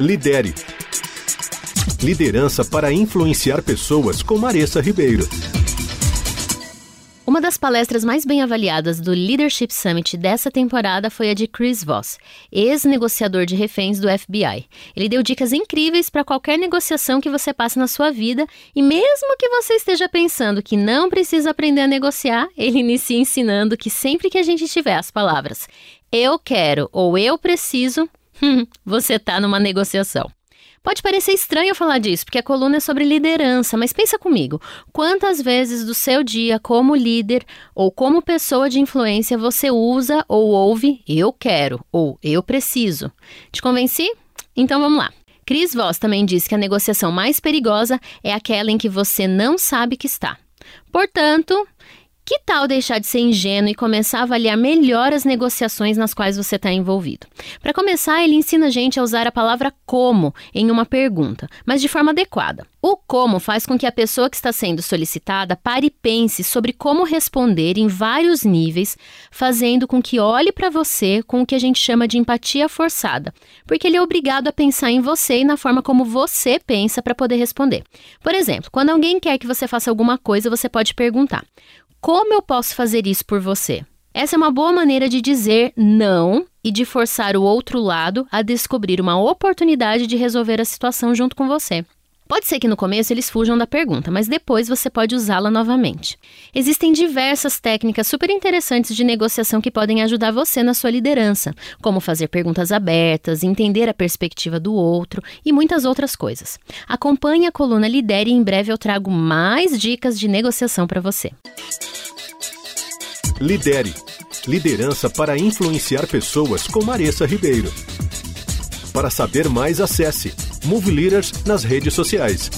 Lidere. Liderança para influenciar pessoas com Maressa Ribeiro. Uma das palestras mais bem avaliadas do Leadership Summit dessa temporada foi a de Chris Voss, ex-negociador de reféns do FBI. Ele deu dicas incríveis para qualquer negociação que você passe na sua vida e mesmo que você esteja pensando que não precisa aprender a negociar, ele inicia ensinando que sempre que a gente tiver as palavras eu quero ou eu preciso, você está numa negociação. Pode parecer estranho falar disso, porque a coluna é sobre liderança, mas pensa comigo: quantas vezes do seu dia, como líder ou como pessoa de influência, você usa ou ouve eu quero ou eu preciso? Te convenci? Então vamos lá. Cris Voss também diz que a negociação mais perigosa é aquela em que você não sabe que está. Portanto, que tal deixar de ser ingênuo e começar a avaliar melhor as negociações nas quais você está envolvido? Para começar, ele ensina a gente a usar a palavra como em uma pergunta, mas de forma adequada. O como faz com que a pessoa que está sendo solicitada pare e pense sobre como responder em vários níveis, fazendo com que olhe para você com o que a gente chama de empatia forçada, porque ele é obrigado a pensar em você e na forma como você pensa para poder responder. Por exemplo, quando alguém quer que você faça alguma coisa, você pode perguntar: como eu posso fazer isso por você? Essa é uma boa maneira de dizer não e de forçar o outro lado a descobrir uma oportunidade de resolver a situação junto com você. Pode ser que no começo eles fujam da pergunta, mas depois você pode usá-la novamente. Existem diversas técnicas super interessantes de negociação que podem ajudar você na sua liderança, como fazer perguntas abertas, entender a perspectiva do outro e muitas outras coisas. Acompanhe a coluna Lidere e em breve eu trago mais dicas de negociação para você. Lidere. Liderança para influenciar pessoas com Maressa Ribeiro. Para saber mais, acesse Move Leaders nas redes sociais.